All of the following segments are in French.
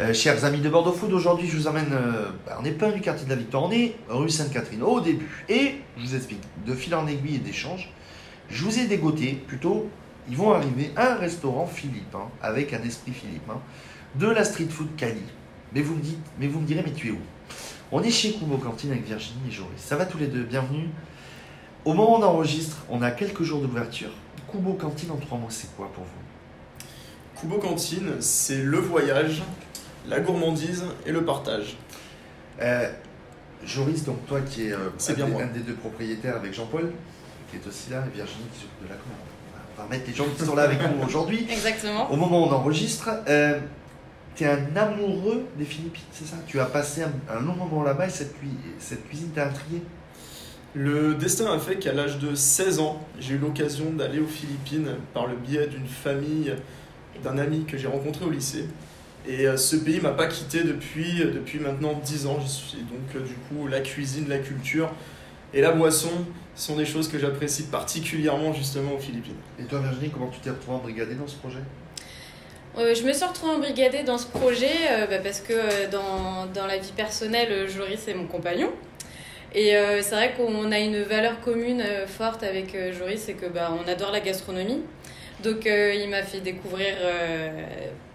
Euh, chers amis de Bordeaux Food, aujourd'hui je vous emmène, euh, bah, on n'est pas du quartier de la Victoire, on est rue Sainte-Catherine au début. Et je vous explique, de fil en aiguille et d'échange, je vous ai dégoté, plutôt, ils vont arriver un restaurant philippin, avec un esprit philippin, de la street food Cali. Mais vous me dites, mais vous me direz, mais tu es où? On est chez Kubo Cantine avec Virginie et Joris. Ça va tous les deux, bienvenue. Au moment où on enregistre, on a quelques jours d'ouverture. Kubo Cantine en trois mots, c'est quoi pour vous? Kubo Cantine, c'est le voyage, la gourmandise et le partage. Euh, Joris, donc toi qui es euh, C'est un, bien des, moi. un des deux propriétaires avec Jean-Paul, qui est aussi là, et Virginie qui s'occupe de la com. On va mettre les gens qui sont là avec nous aujourd'hui. Exactement. Au moment où on enregistre, euh, tu es un amoureux des Philippines, c'est ça? Tu as passé un, un long moment là-bas et cette, cette cuisine t'a intrigué? Le destin a fait qu'à l'âge de 16 ans, j'ai eu l'occasion d'aller aux Philippines par le biais d'une famille, d'un ami que j'ai rencontré au lycée. Et euh, ce pays m'a pas quitté depuis, euh, depuis maintenant 10 ans. Suis. Donc, euh, du coup, la cuisine, la culture et la boisson sont des choses que j'apprécie particulièrement justement aux Philippines. Et toi Virginie, comment tu t'es retrouvée embrigadée dans ce projet? Euh, je me suis retrouvée embrigadée dans ce projet euh, bah, parce que euh, dans, dans la vie personnelle, Joris est mon compagnon. Et euh, c'est vrai qu'on a une valeur commune euh, forte avec euh, Joris, c'est que bah, on adore la gastronomie. Donc euh, il m'a fait découvrir euh,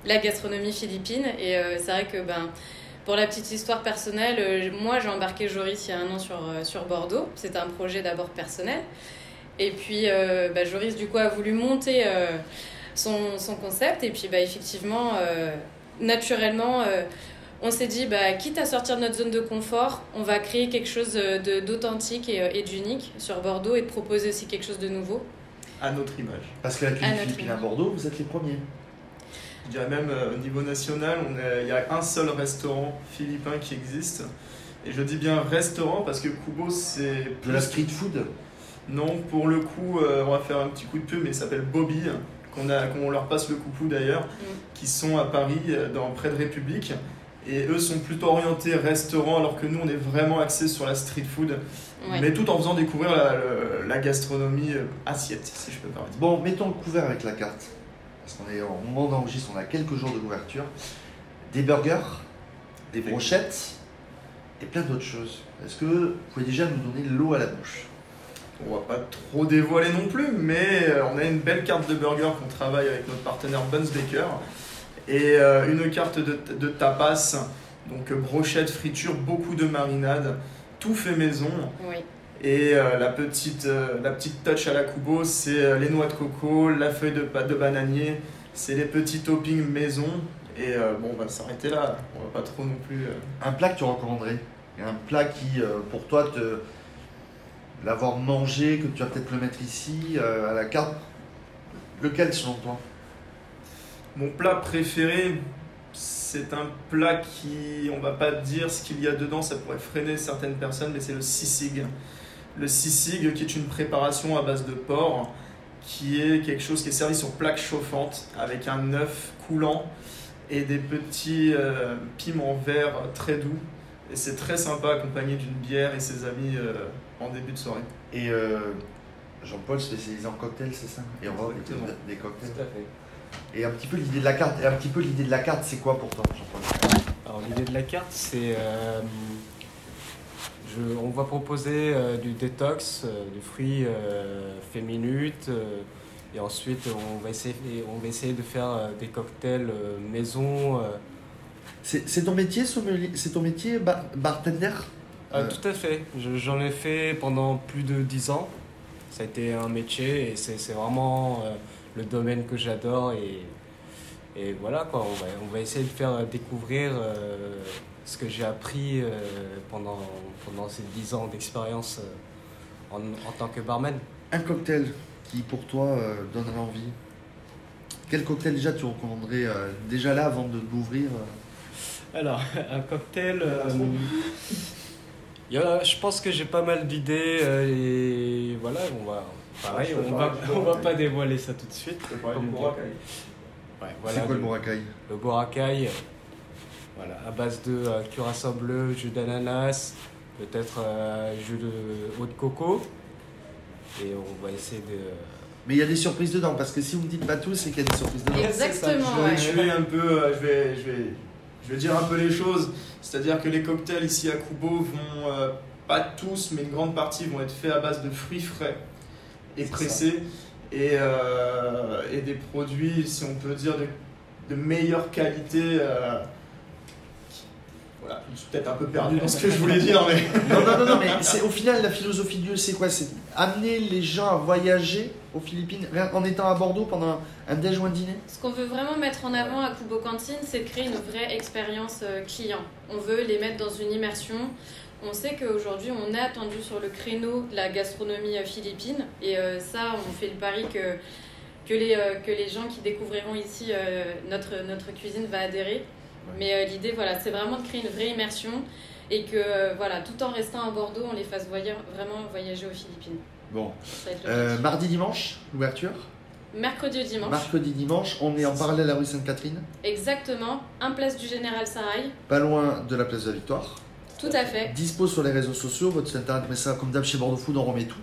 la gastronomie philippine. Et euh, c'est vrai que ben, pour la petite histoire personnelle, euh, moi j'ai embarqué Joris il y a un an sur, euh, sur Bordeaux. C'était un projet d'abord personnel. Et puis euh, bah, Joris du coup a voulu monter euh, son, son concept. Et puis bah, effectivement, euh, naturellement, euh, on s'est dit, bah, quitte à sortir de notre zone de confort, on va créer quelque chose de- d'authentique et, et d'unique sur Bordeaux et de proposer aussi quelque chose de nouveau. À notre image. Parce que la cuisine À philippine à. Bordeaux, vous êtes les premiers. Je dirais même euh, au niveau national, on est- il y a un seul restaurant philippin qui existe. Et je dis bien restaurant parce que Kubo c'est De la street food Non, pour le coup, euh, on va faire un petit coup de pub, mais il s'appelle Bobby, qu'on a, qu'on leur passe le coucou d'ailleurs, qui sont à Paris, euh, dans, près de République. Et eux sont plutôt orientés restaurant, alors que nous, on est vraiment axés sur la street food, Ouais. mais tout en faisant découvrir la, la gastronomie assiette, si je peux me permettre. Bon, mettons le couvert avec la carte. Parce qu'on est au moment d'enregistre, on a quelques jours de couverture. Des burgers, des brochettes et plein d'autres choses. Est-ce que vous pouvez déjà nous donner l'eau à la bouche? On va pas trop dévoiler non plus, mais euh, on a une belle carte de burger qu'on travaille avec notre partenaire Buns Baker. Et euh, une carte de, de tapas, donc euh, brochette, friture, beaucoup de marinade, tout fait maison. Oui. Et euh, la, petite, euh, la petite touch à la Kubo, c'est euh, les noix de coco, la feuille de, pa- de bananier, c'est les petits toppings maison. Et euh, bon, on va s'arrêter là, on va pas trop non plus. Un plat que tu recommanderais? Un plat qui, pour toi, te l'avoir mangé, que tu vas peut-être le mettre ici, à la carte. Lequel selon toi? Mon plat préféré, c'est un plat qui, on va pas dire ce qu'il y a dedans, ça pourrait freiner certaines personnes, mais c'est le sisig. Le sisig qui est une préparation à base de porc, qui est quelque chose qui est servi sur plaque chauffante avec un œuf coulant et des petits euh, piments verts très doux. Et c'est très sympa accompagné d'une bière et ses amis euh, en début de soirée. Et euh, Jean-Paul spécialisé en cocktails, c'est ça? Et on des, des cocktails. Tout à fait. Et un petit peu l'idée de la carte. Et un petit peu l'idée de la carte, c'est quoi pour toi, Jean-Paul? Alors l'idée de la carte, c'est euh, va proposer euh, du détox, euh, du fruit euh, fait minute, et ensuite on va essayer, on va essayer de faire des cocktails maison. C'est ton métier, sommelier? C'est ton métier, bar- bartender? Tout à fait. Je- J'en ai fait pendant plus de 10 ans. Ça a été un métier et c'est c'est vraiment le domaine que j'adore. Et, et voilà, quoi, on, va, on va essayer de faire découvrir euh, ce que j'ai appris euh, pendant, pendant ces 10 ans d'expérience euh, en, en tant que barman. Un cocktail qui, pour toi, euh, donnerait envie Quel cocktail déjà tu recommanderais euh, déjà là avant de l'ouvrir euh Alors, un cocktail. euh, il y a- je pense que j'ai pas mal d'idées euh, et voilà, on va. Pareil, je peux on va, on va pas dévoiler ça tout de suite. Comme C'est quoi le le- boracay? Le boracay, voilà, à base de euh, curaçao bleu, jus d'ananas, peut-être euh, jus de eau de coco. Et on va essayer de. Mais il y a des surprises dedans, parce que si vous me dites pas tout, c'est qu'il y a des surprises dedans. Exactement, Je vais, ouais. un peu, euh, je vais, je vais, Je vais dire un peu les choses, c'est-à-dire que les cocktails ici à Kubo vont, euh, pas tous, mais une grande partie vont être faits à base de fruits frais et pressés et, euh, et des produits, si on peut dire, de, de meilleure qualité. euh, voilà, je suis peut-être un peu perdu dans ce que je voulais dire, mais Non, non, non, non, mais c'est, au final, la philosophie de Dieu, c'est quoi? C'est amener les gens à voyager aux Philippines rien qu'en étant à Bordeaux pendant un, un déj ou un dîner? Ce qu'on veut vraiment mettre en avant à Kubo Cantine, c'est de créer une vraie expérience euh, client. On veut les mettre dans une immersion. On sait qu'aujourd'hui, on est attendu sur le créneau de la gastronomie euh, philippine. Et euh, ça, on fait le pari que, que, les, euh, que les gens qui découvriront ici notre, notre cuisine va adhérer. Mais l'idée, voilà, c'est vraiment de créer une vraie immersion et que, voilà, tout en restant à Bordeaux, on les fasse vraiment voyager aux Philippines. Bon. Euh, mardi, dimanche, l'ouverture? Mercredi dimanche. Mercredi, dimanche, on est en parallèle à la rue Sainte-Catherine, Exactement. Un place du Général Sarail. pas loin de la place de la Victoire. Tout à fait. Dispo sur les réseaux sociaux, votre site internet, mais ça, comme d'hab chez Bordeaux Food, on remet tout.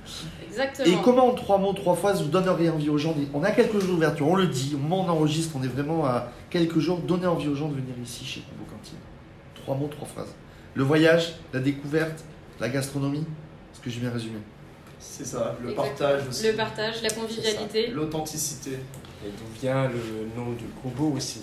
Exactement. Et comment en trois mots, trois phrases, vous donneriez envie aux gens On a quelques jours d'ouverture, on le dit, au moment où on enregistre, on est vraiment à quelques jours. Donnez envie aux gens de venir ici chez Kubo Cantine. Trois mots, trois phrases. Le voyage, la découverte, la gastronomie. Est-ce que j'ai bien résumé c'est ça, le Exactement. partage aussi. Le partage, la convivialité. L'authenticité. Et d'où vient le nom du Kubo aussi.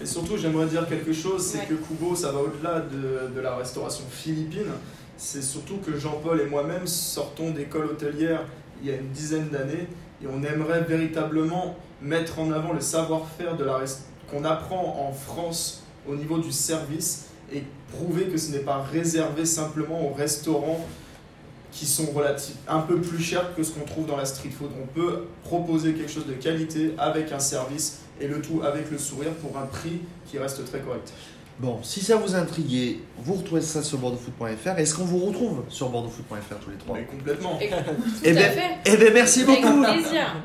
Et surtout, j'aimerais dire quelque chose, c'est Ouais. que Kubo, ça va au-delà de, de la restauration philippine. C'est surtout que Jean-Paul et moi-même sortons d'école hôtelière il y a une dizaine d'années et on aimerait véritablement mettre en avant le savoir-faire de la qu'on apprend en France au niveau du service et prouver que ce n'est pas réservé simplement aux restaurants qui sont relatifs un peu plus chers que ce qu'on trouve dans la street food. On peut proposer quelque chose de qualité avec un service et le tout avec le sourire pour un prix qui reste très correct. Bon, si ça vous a intrigué, vous retrouvez ça sur bordeauxfoot.fr. Est-ce qu'on vous retrouve sur bordeauxfoot.fr tous les trois? Mais complètement. Et- Tout Eh à ben, fait. Eh bien, merci Avec beaucoup plaisir.